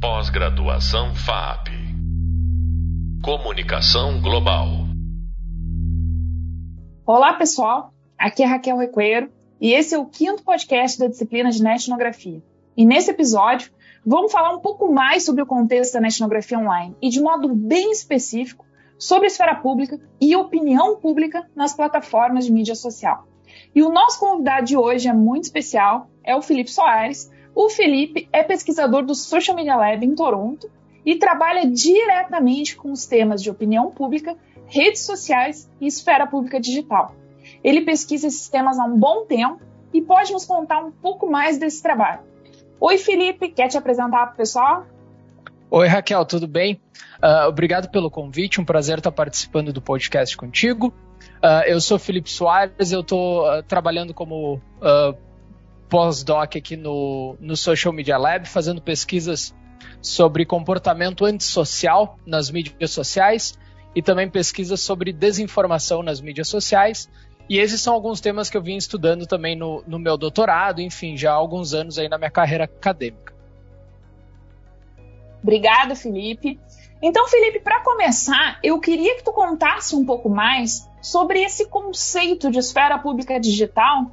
Pós-graduação FAP. Comunicação Global. Olá, pessoal. Aqui é Raquel Recoeiro e esse é o quinto podcast da disciplina de Etnografia. E nesse episódio, vamos falar um pouco mais sobre o contexto da etnografia online e de modo bem específico sobre a esfera pública e opinião pública nas plataformas de mídia social. E o nosso convidado de hoje é muito especial, é o Felipe Soares. O Felipe é pesquisador do Social Media Lab em Toronto e trabalha diretamente com os temas de opinião pública, redes sociais e esfera pública digital. Ele pesquisa esses temas há um bom tempo e pode nos contar um pouco mais desse trabalho. Oi, Felipe, quer te apresentar para o pessoal? Oi, Raquel, tudo bem? Uh, obrigado pelo convite, um prazer estar participando do podcast contigo. Uh, eu sou Felipe Soares, eu estou uh, trabalhando como pós-doc aqui no, no Social Media Lab, fazendo pesquisas sobre comportamento antissocial nas mídias sociais e também pesquisas sobre desinformação nas mídias sociais. E esses são alguns temas que eu vim estudando também no, no meu doutorado, enfim, já há alguns anos aí na minha carreira acadêmica. Obrigada, Felipe. Então, Felipe, para começar, eu queria que tu contasse um pouco mais sobre esse conceito de esfera pública digital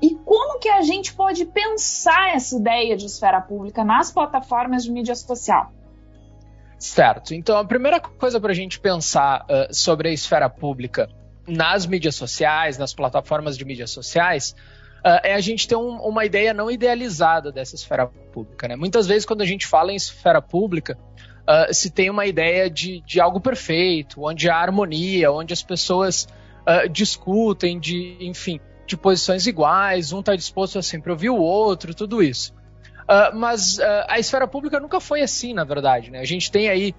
e como que a gente pode pensar essa ideia de esfera pública nas plataformas de mídia social. Certo. Então, a primeira coisa para a gente pensar uh, sobre a esfera pública nas mídias sociais, nas plataformas de mídias sociais, uh, é a gente ter um, uma ideia não idealizada dessa esfera pública. Né? Muitas vezes, quando a gente fala em esfera pública, uh, se tem uma ideia de, de algo perfeito, onde há harmonia, onde as pessoas discutem de, enfim, de posições iguais, um está disposto a sempre ouvir o outro, tudo isso. Uh, mas a esfera pública nunca foi assim, na verdade. Né? A gente tem aí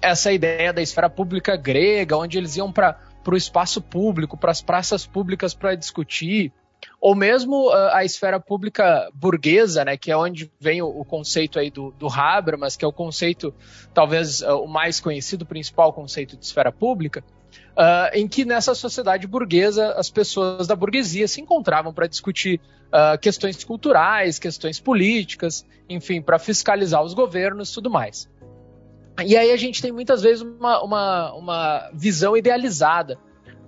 essa ideia da esfera pública grega, onde eles iam para o espaço público, para as praças públicas para discutir ou mesmo uh, a esfera pública burguesa, né, que é onde vem o, o conceito aí do, do, Habermas, que é o conceito, talvez uh, o mais conhecido, o principal conceito de esfera pública, uh, em que nessa sociedade burguesa as pessoas da burguesia se encontravam para discutir questões culturais, questões políticas, enfim, para fiscalizar os governos tudo mais. E aí a gente tem muitas vezes uma, uma, uma visão idealizada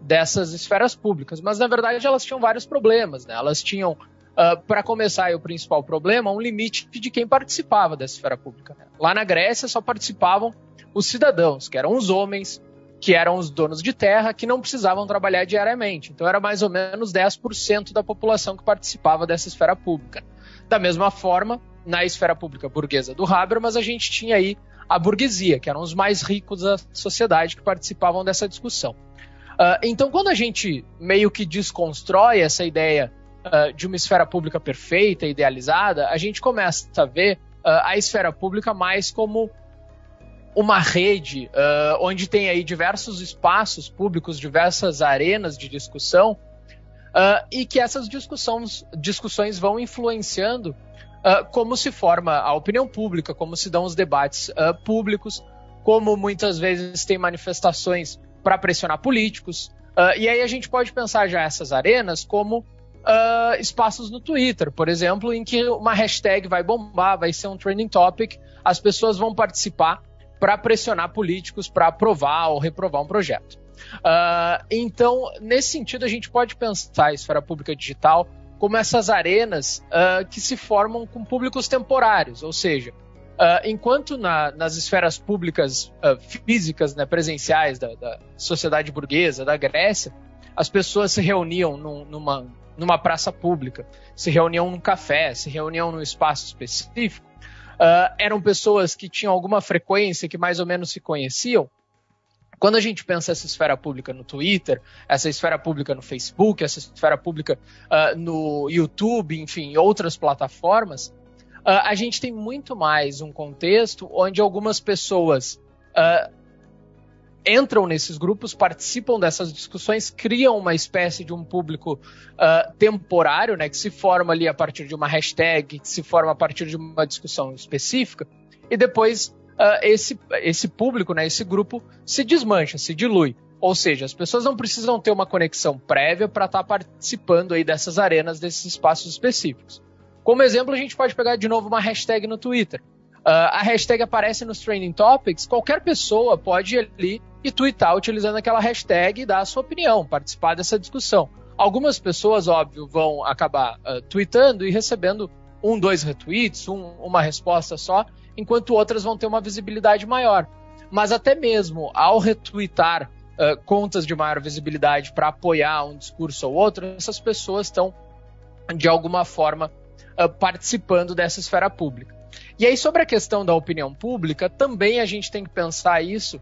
dessas esferas públicas. Mas, na verdade, elas tinham vários problemas. Né? Elas tinham, uh, para começar, o principal problema, um limite de quem participava dessa esfera pública. Né? Lá na Grécia só participavam os cidadãos, que eram os homens, que eram os donos de terra, que não precisavam trabalhar diariamente. Então, era mais ou menos 10% da população que participava dessa esfera pública. Da mesma forma, na esfera pública burguesa do Habermas, a gente tinha aí a burguesia, que eram os mais ricos da sociedade que participavam dessa discussão. Uh, então, quando a gente meio que desconstrói essa ideia uh, de uma esfera pública perfeita, idealizada, a gente começa a ver uh, a esfera pública mais como uma rede onde tem aí diversos espaços públicos, diversas arenas de discussão, e que essas discussões, discussões vão influenciando como se forma a opinião pública, como se dão os debates públicos, como muitas vezes tem manifestações para pressionar políticos. Uh, e aí a gente pode pensar já essas arenas como uh, espaços no Twitter, por exemplo, em que uma hashtag vai bombar, vai ser um trending topic, as pessoas vão participar para pressionar políticos para aprovar ou reprovar um projeto. Uh, então, nesse sentido, a gente pode pensar a esfera pública digital como essas arenas que se formam com públicos temporários, ou seja, Uh, enquanto na, nas esferas públicas uh, físicas, né, presenciais da, da, sociedade burguesa, da Grécia, as pessoas se reuniam num, numa, numa praça pública, se reuniam num café, se reuniam num espaço específico, uh, eram pessoas que tinham alguma frequência, que mais ou menos se conheciam. Quando a gente pensa essa esfera pública no Twitter, essa esfera pública no Facebook, essa esfera pública no YouTube, enfim, outras plataformas, Uh, a gente tem muito mais um contexto onde algumas pessoas uh, entram nesses grupos, participam dessas discussões, criam uma espécie de um público uh, temporário, né, que se forma ali a partir de uma hashtag, que se forma a partir de uma discussão específica, e depois esse, esse público, né, esse grupo, se desmancha, se dilui. Ou seja, as pessoas não precisam ter uma conexão prévia para estar tá participando aí dessas arenas, desses espaços específicos. Como exemplo, a gente pode pegar de novo uma hashtag no Twitter. Uh, a hashtag aparece nos Trending Topics, qualquer pessoa pode ali e twittar utilizando aquela hashtag e dar a sua opinião, participar dessa discussão. Algumas pessoas, óbvio, vão acabar uh, tweetando e recebendo um, dois retweets, um, uma resposta só, enquanto outras vão ter uma visibilidade maior. Mas até mesmo ao retweetar uh, contas de maior visibilidade para apoiar um discurso ou outro, essas pessoas estão, de alguma forma, uh, participando dessa esfera pública. E aí, sobre a questão da opinião pública, também a gente tem que pensar isso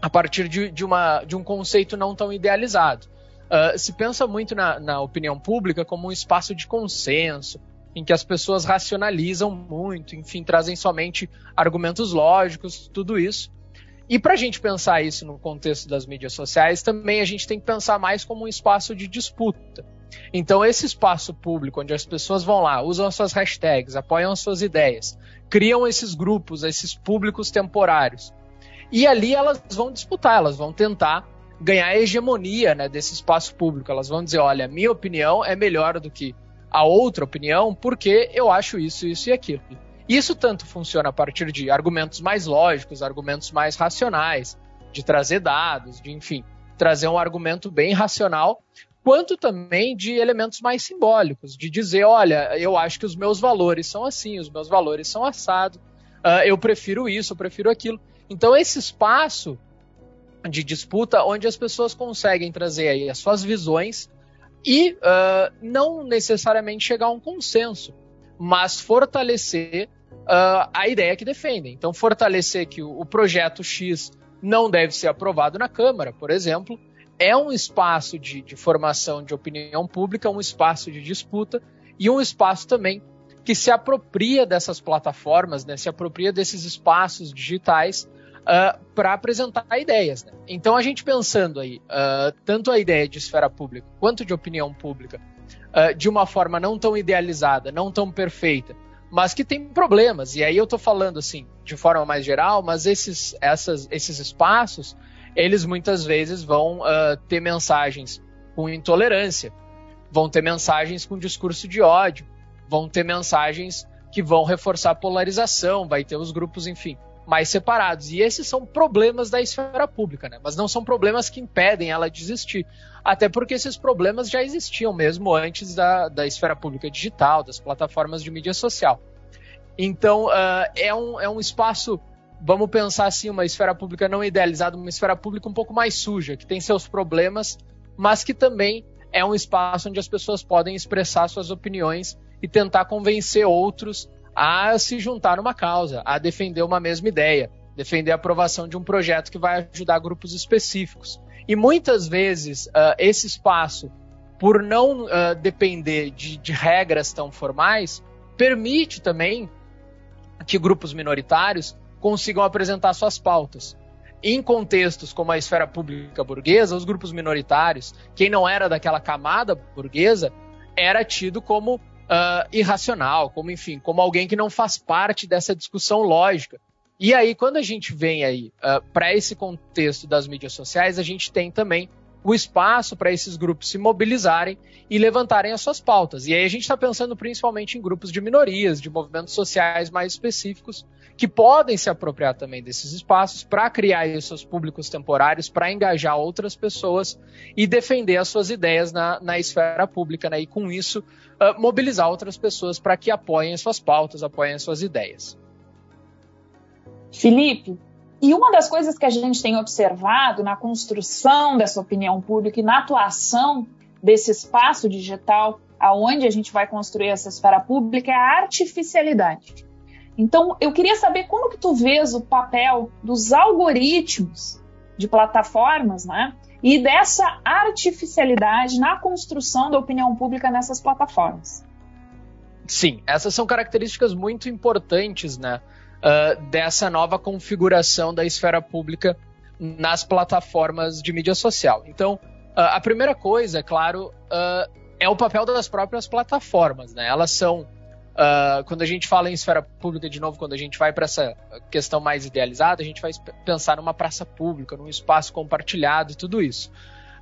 a partir de, de, uma, de um conceito não tão idealizado. Uh, se pensa muito na, na, opinião pública como um espaço de consenso, em que as pessoas racionalizam muito, enfim, trazem somente argumentos lógicos, tudo isso. E para a gente pensar isso no contexto das mídias sociais, também a gente tem que pensar mais como um espaço de disputa. Então, esse espaço público, onde as pessoas vão lá, usam as suas hashtags, apoiam as suas ideias, criam esses grupos, esses públicos temporários. E ali elas vão disputar, elas vão tentar ganhar a hegemonia né, desse espaço público. Elas vão dizer: olha, minha opinião é melhor do que a outra opinião, porque eu acho isso, isso e aquilo. Isso tanto funciona a partir de argumentos mais lógicos, argumentos mais racionais, de trazer dados, de, enfim, trazer um argumento bem racional, quanto também de elementos mais simbólicos, de dizer, olha, eu acho que os meus valores são assim, os meus valores são assados, uh, eu prefiro isso, eu prefiro aquilo. Então esse espaço de disputa onde as pessoas conseguem trazer aí as suas visões e uh, não necessariamente chegar a um consenso, mas fortalecer uh, a ideia que defendem. Então, fortalecer que o, projeto X não deve ser aprovado na Câmara, por exemplo, é um espaço de, de, formação de opinião pública, um espaço de disputa e um espaço também que se apropria dessas plataformas, né, se apropria desses espaços digitais uh, ah, para apresentar ideias. Né? Então, a gente pensando aí, uh, tanto a ideia de esfera pública quanto de opinião pública, uh, de uma forma não tão idealizada, não tão perfeita, mas que tem problemas. E aí eu estou falando assim, de forma mais geral, mas esses, essas, esses espaços, eles muitas vezes vão ter mensagens com intolerância, vão ter mensagens com discurso de ódio, vão ter mensagens que vão reforçar a polarização, vai ter os grupos, enfim, mais separados. E esses são problemas da esfera pública, né? Mas não são problemas que impedem ela de existir. Até porque esses problemas já existiam mesmo antes da, da esfera pública digital, das plataformas de mídia social. Então, uh, é, um, é um espaço, vamos pensar assim, uma esfera pública não idealizada, uma esfera pública um pouco mais suja, que tem seus problemas, mas que também é um espaço onde as pessoas podem expressar suas opiniões e tentar convencer outros a se juntar numa causa, a defender uma mesma ideia, defender a aprovação de um projeto que vai ajudar grupos específicos. E muitas vezes uh, esse espaço, por não uh, depender de, de regras tão formais, permite também que grupos minoritários consigam apresentar suas pautas. Em contextos como a esfera pública burguesa, os grupos minoritários, quem não era daquela camada burguesa, era tido como uh, irracional, como enfim, como alguém que não faz parte dessa discussão lógica. E aí, quando a gente vem aí uh, para esse contexto das mídias sociais, a gente tem também o espaço para esses grupos se mobilizarem e levantarem as suas pautas. E aí a gente está pensando principalmente em grupos de minorias, de movimentos sociais mais específicos, que podem se apropriar também desses espaços para criar os seus públicos temporários, para engajar outras pessoas e defender as suas ideias na, na esfera pública, né? e com isso uh, mobilizar outras pessoas para que apoiem as suas pautas, apoiem as suas ideias. Felipe, e uma das coisas que a gente tem observado na construção dessa opinião pública e na atuação desse espaço digital aonde a gente vai construir essa esfera pública é a artificialidade. Então, eu queria saber como que tu vês o papel dos algoritmos de plataformas, né? E dessa artificialidade na construção da opinião pública nessas plataformas. Sim, essas são características muito importantes, né? Uh, dessa nova configuração da esfera pública nas plataformas de mídia social. Então, uh, a primeira coisa, é claro, uh, é o papel das próprias plataformas, né? Elas são Uh, quando a gente fala em esfera pública, de novo, quando a gente vai para essa questão mais idealizada, a gente vai pensar numa praça pública, num espaço compartilhado e tudo isso.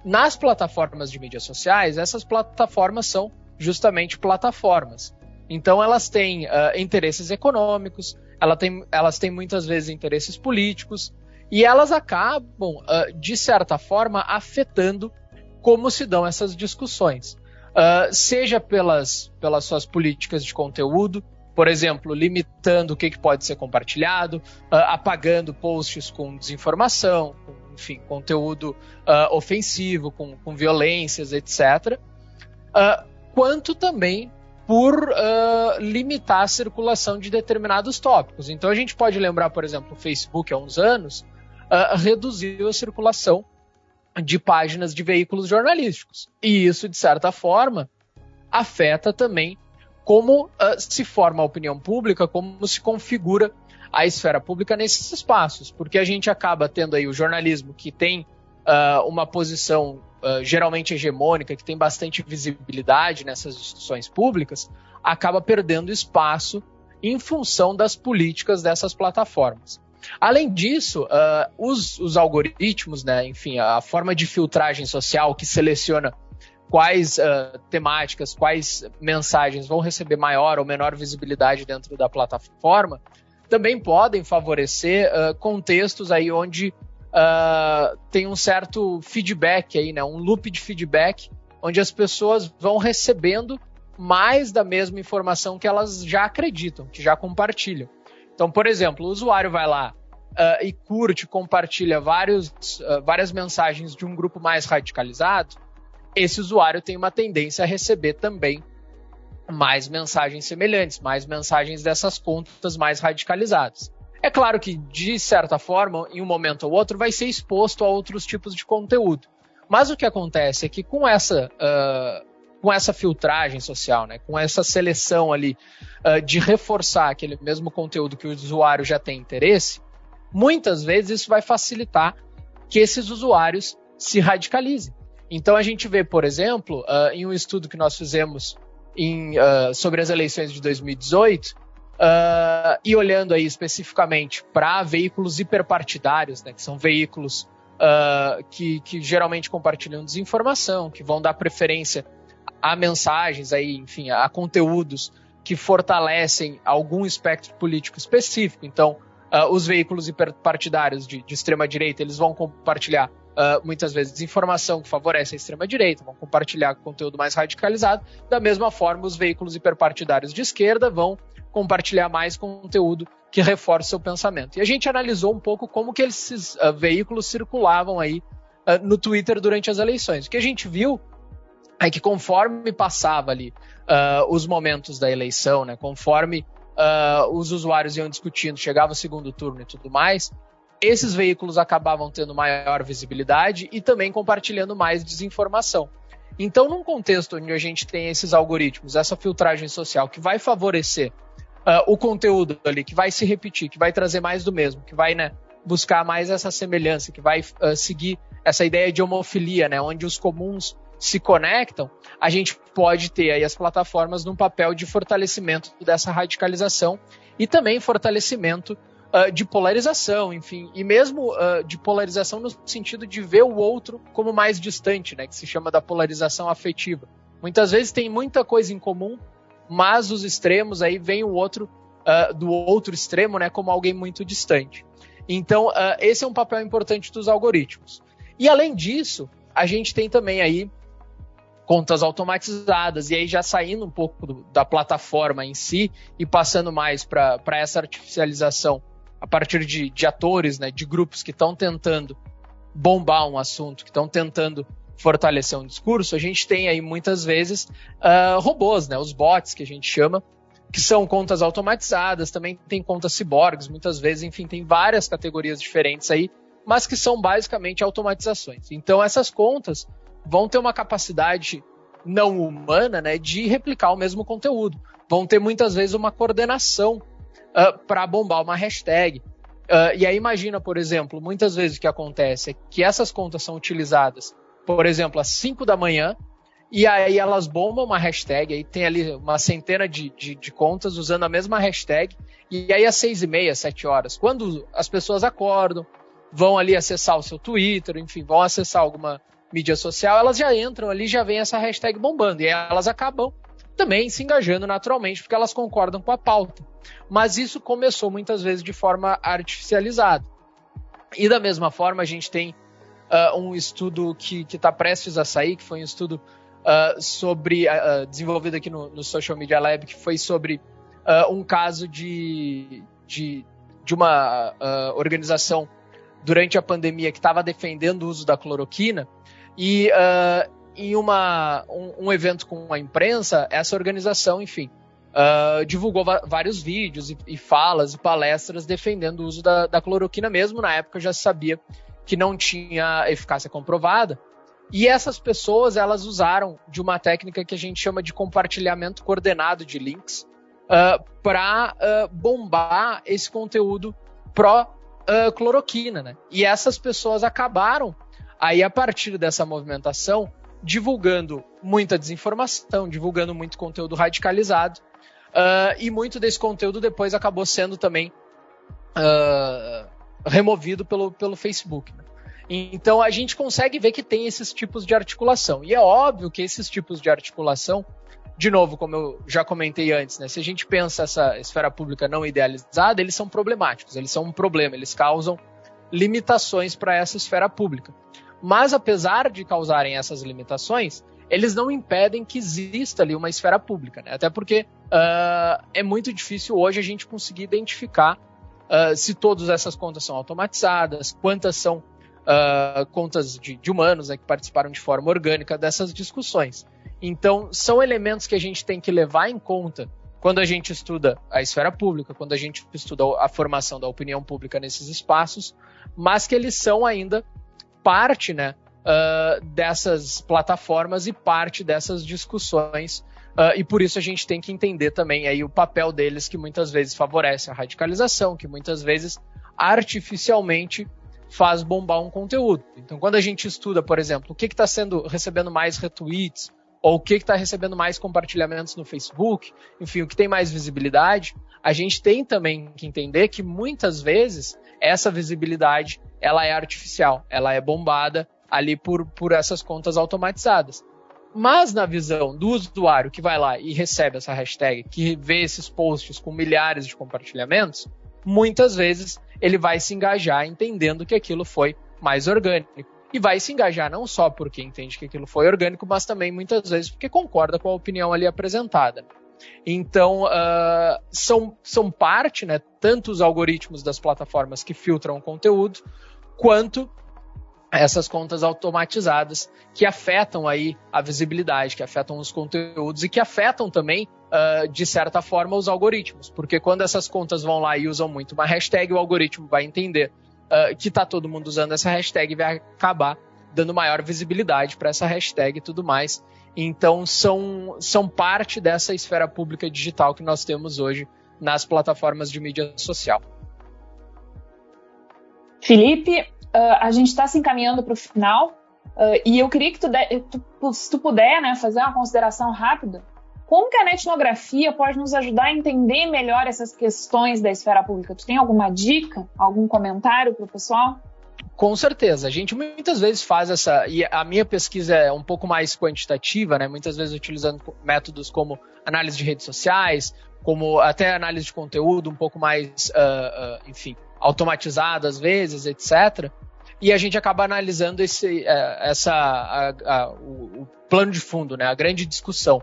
Nas plataformas de mídias sociais, essas plataformas são justamente plataformas. Então elas têm uh, interesses econômicos, ela tem, elas têm muitas vezes interesses políticos e elas acabam, uh, de certa forma, afetando como se dão essas discussões. Uh, seja pelas, pelas suas políticas de conteúdo, por exemplo, limitando o que, que pode ser compartilhado, apagando posts com desinformação, com, enfim, conteúdo ofensivo, com, com violências, etc. quanto também por uh, limitar a circulação de determinados tópicos. Então a gente pode lembrar, por exemplo, o Facebook há uns anos uh, reduziu a circulação de páginas de veículos jornalísticos. E isso, de certa forma, afeta também como uh, se forma a opinião pública, como se configura a esfera pública nesses espaços, porque a gente acaba tendo aí o jornalismo que tem uma posição uh, geralmente hegemônica, que tem bastante visibilidade nessas instituições públicas, acaba perdendo espaço em função das políticas dessas plataformas. Além disso, uh, os, os, algoritmos, né, enfim, a forma de filtragem social que seleciona quais uh, temáticas, quais mensagens vão receber maior ou menor visibilidade dentro da plataforma, também podem favorecer uh, contextos aí onde uh, tem um certo feedback aí, né? Um loop de feedback, onde as pessoas vão recebendo mais da mesma informação que elas já acreditam, que já compartilham. Então, por exemplo, o usuário vai lá uh, e curte, compartilha vários, uh, várias mensagens de um grupo mais radicalizado, esse usuário tem uma tendência a receber também mais mensagens semelhantes, mais mensagens dessas contas mais radicalizadas. É claro que, de certa forma, em um momento ou outro, vai ser exposto a outros tipos de conteúdo. Mas o que acontece é que com essa, uh, com essa filtragem social, né, com essa seleção ali uh, de reforçar aquele mesmo conteúdo que o usuário já tem interesse, muitas vezes isso vai facilitar que esses usuários se radicalizem. Então a gente vê, por exemplo, uh, em um estudo que nós fizemos em, sobre as eleições de 2018, Uh, e olhando aí especificamente para veículos hiperpartidários, né, que são veículos uh, que, que, geralmente compartilham desinformação, que vão dar preferência a mensagens, aí, enfim, a conteúdos que fortalecem algum espectro político específico. Então, uh, os veículos hiperpartidários de, de extrema direita eles vão compartilhar Uh, muitas vezes desinformação que favorece a extrema-direita, vão compartilhar conteúdo mais radicalizado. Da mesma forma, os veículos hiperpartidários de esquerda vão compartilhar mais conteúdo que reforce seu pensamento. E a gente analisou um pouco como que esses uh, veículos circulavam aí uh, no Twitter durante as eleições. O que a gente viu é que conforme passava ali uh, os momentos da eleição, né, conforme os usuários iam discutindo, chegava o segundo turno e tudo mais, esses veículos acabavam tendo maior visibilidade e também compartilhando mais desinformação. Então, num contexto onde a gente tem esses algoritmos, essa filtragem social que vai favorecer uh, o conteúdo ali, que vai se repetir, que vai trazer mais do mesmo, que vai né, buscar mais essa semelhança, que vai uh, seguir essa ideia de homofilia, né, onde os comuns se conectam, a gente pode ter aí as plataformas num papel de fortalecimento dessa radicalização e também fortalecimento uh, de polarização, enfim, e mesmo uh, de polarização no sentido de ver o outro como mais distante, né, que se chama da polarização afetiva. Muitas vezes tem muita coisa em comum, mas os extremos aí vem o outro uh, do outro extremo, né, como alguém muito distante. Então, esse é um papel importante dos algoritmos. E além disso, a gente tem também aí contas automatizadas, e aí já saindo um pouco do, da plataforma em si e passando mais para essa artificialização a partir de, de atores, né, de grupos que estão tentando bombar um assunto, que estão tentando fortalecer um discurso, a gente tem aí muitas vezes uh, robôs, né, os bots que a gente chama, que são contas automatizadas, também tem contas ciborgues, muitas vezes, enfim, tem várias categorias diferentes aí, mas que são basicamente automatizações. Então essas contas vão ter uma capacidade não humana, né, de replicar o mesmo conteúdo. Vão ter muitas vezes uma coordenação uh, para bombar uma hashtag. Uh, e aí imagina, por exemplo, muitas vezes o que acontece é que essas contas são utilizadas por exemplo, às 5 da manhã, e aí elas bombam uma hashtag, aí tem ali uma centena de, de, de contas usando a mesma hashtag, e aí às 6 e meia, 7 horas, quando as pessoas acordam, vão ali acessar o seu Twitter, enfim, vão acessar alguma mídia social, elas já entram ali, já vem essa hashtag bombando, e elas acabam também se engajando naturalmente, porque elas concordam com a pauta. Mas isso começou muitas vezes de forma artificializada. E da mesma forma, a gente tem uh, um estudo que está prestes a sair, que foi um estudo uh, sobre, uh, desenvolvido aqui no, no, Social Media Lab, que foi sobre um caso de, de, de uma organização durante a pandemia que estava defendendo o uso da cloroquina. E em uma, um, um, evento com a imprensa, essa organização, enfim, uh, divulgou vários vídeos e, e, falas e palestras defendendo o uso da, da, cloroquina, mesmo na época já se sabia que não tinha eficácia comprovada. E essas pessoas, elas usaram de uma técnica que a gente chama de compartilhamento coordenado de links uh, ah, para uh, bombar esse conteúdo pró-cloroquina, né? E essas pessoas acabaram, aí a partir dessa movimentação, divulgando muita desinformação, divulgando muito conteúdo radicalizado. Uh, e muito desse conteúdo depois acabou sendo também uh, removido pelo, pelo Facebook. Né? Então a gente consegue ver que tem esses tipos de articulação. E é óbvio que esses tipos de articulação, de novo, como eu já comentei antes, né, se a gente pensa essa esfera pública não idealizada, eles são problemáticos, eles são um problema, eles causam limitações para essa esfera pública. Mas apesar de causarem essas limitações, eles não impedem que exista ali uma esfera pública, né? Até porque uh, é muito difícil hoje a gente conseguir identificar uh, se todas essas contas são automatizadas, quantas são uh, contas de, de humanos né, que participaram de forma orgânica dessas discussões. Então, são elementos que a gente tem que levar em conta quando a gente estuda a esfera pública, quando a gente estuda a formação da opinião pública nesses espaços, mas que eles são ainda parte né, uh, dessas plataformas e parte dessas discussões. Uh, e por isso a gente tem que entender também aí o papel deles, que muitas vezes favorece a radicalização, que muitas vezes artificialmente faz bombar um conteúdo. Então, quando a gente estuda, por exemplo, o que está sendo recebendo mais retweets, ou o que está recebendo mais compartilhamentos no Facebook, enfim, o que tem mais visibilidade, a gente tem também que entender que muitas vezes essa visibilidade ela é artificial, ela é bombada ali por, por essas contas automatizadas. Mas na visão do usuário que vai lá e recebe essa hashtag, que vê esses posts com milhares de compartilhamentos, muitas vezes ele vai se engajar entendendo que aquilo foi mais orgânico. E vai se engajar não só porque entende que aquilo foi orgânico, mas também muitas vezes porque concorda com a opinião ali apresentada. Então, uh, são, são parte, né, tanto os algoritmos das plataformas que filtram o conteúdo, quanto essas contas automatizadas que afetam aí a visibilidade, que afetam os conteúdos e que afetam também, uh, de certa forma, os algoritmos. Porque quando essas contas vão lá e usam muito uma hashtag, o algoritmo vai entender uh, que está todo mundo usando essa hashtag e vai acabar dando maior visibilidade para essa hashtag e tudo mais. Então, são, são parte dessa esfera pública digital que nós temos hoje nas plataformas de mídia social. Felipe, uh, a gente está se encaminhando para o final uh, e eu queria que tu, de, tu, se tu puder, né, fazer uma consideração rápida. Como que a etnografia pode nos ajudar a entender melhor essas questões da esfera pública? Tu tem alguma dica, algum comentário para o pessoal? Com certeza. A gente muitas vezes faz essa. E a minha pesquisa é um pouco mais quantitativa, né? Muitas vezes utilizando métodos como análise de redes sociais, como até análise de conteúdo, um pouco mais, uh, uh, enfim, automatizado às vezes, etc. E a gente acaba analisando esse, uh, essa, a, a, o, o, plano de fundo, né? A grande discussão.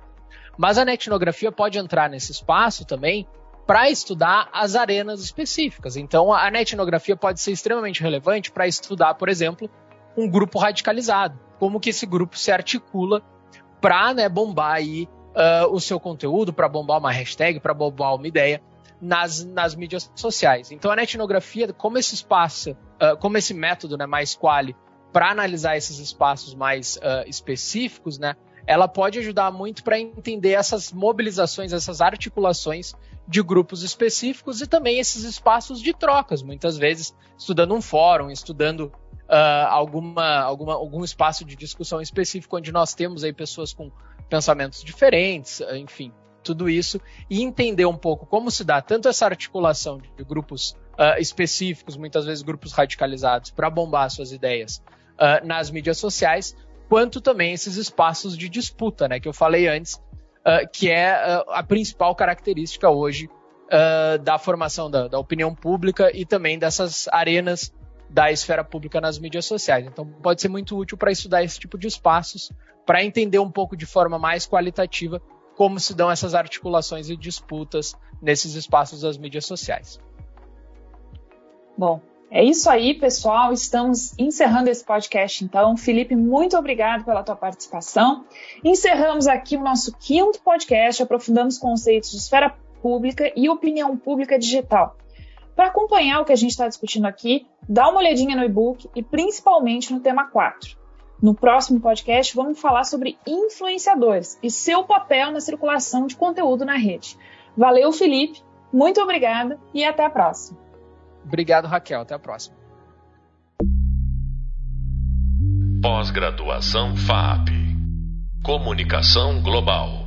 Mas a etnografia pode entrar nesse espaço também para estudar as arenas específicas. Então, a etnografia pode ser extremamente relevante para estudar, por exemplo, um grupo radicalizado. Como que esse grupo se articula para né, bombar aí, uh, o seu conteúdo, para bombar uma hashtag, para bombar uma ideia nas, nas mídias sociais. Então, a etnografia, como esse espaço, uh, como esse método né, mais quali para analisar esses espaços mais uh, específicos, né, ela pode ajudar muito para entender essas mobilizações, essas articulações de grupos específicos e também esses espaços de trocas, muitas vezes estudando um fórum, estudando uh, alguma, alguma, algum espaço de discussão específico onde nós temos aí pessoas com pensamentos diferentes, enfim, tudo isso, e entender um pouco como se dá tanto essa articulação de grupos uh, específicos, muitas vezes grupos radicalizados, para bombar suas ideias uh, nas mídias sociais, quanto também esses espaços de disputa, né, que eu falei antes, uh, que é uh, a principal característica hoje uh, da formação da, da, opinião pública e também dessas arenas da esfera pública nas mídias sociais. Então, pode ser muito útil para estudar esse tipo de espaços, para entender um pouco de forma mais qualitativa como se dão essas articulações e disputas nesses espaços das mídias sociais. Bom, é isso aí, pessoal. Estamos encerrando esse podcast, então. Felipe, muito obrigado pela tua participação. Encerramos aqui o nosso quinto podcast, aprofundando os conceitos de esfera pública e opinião pública digital. Para acompanhar o que a gente está discutindo aqui, dá uma olhadinha no e-book e principalmente no tema 4. No próximo podcast, vamos falar sobre influenciadores e seu papel na circulação de conteúdo na rede. Valeu, Felipe, muito obrigada e até a próxima. Obrigado, Raquel. Até a próxima. Pós-graduação FAP Comunicação Global.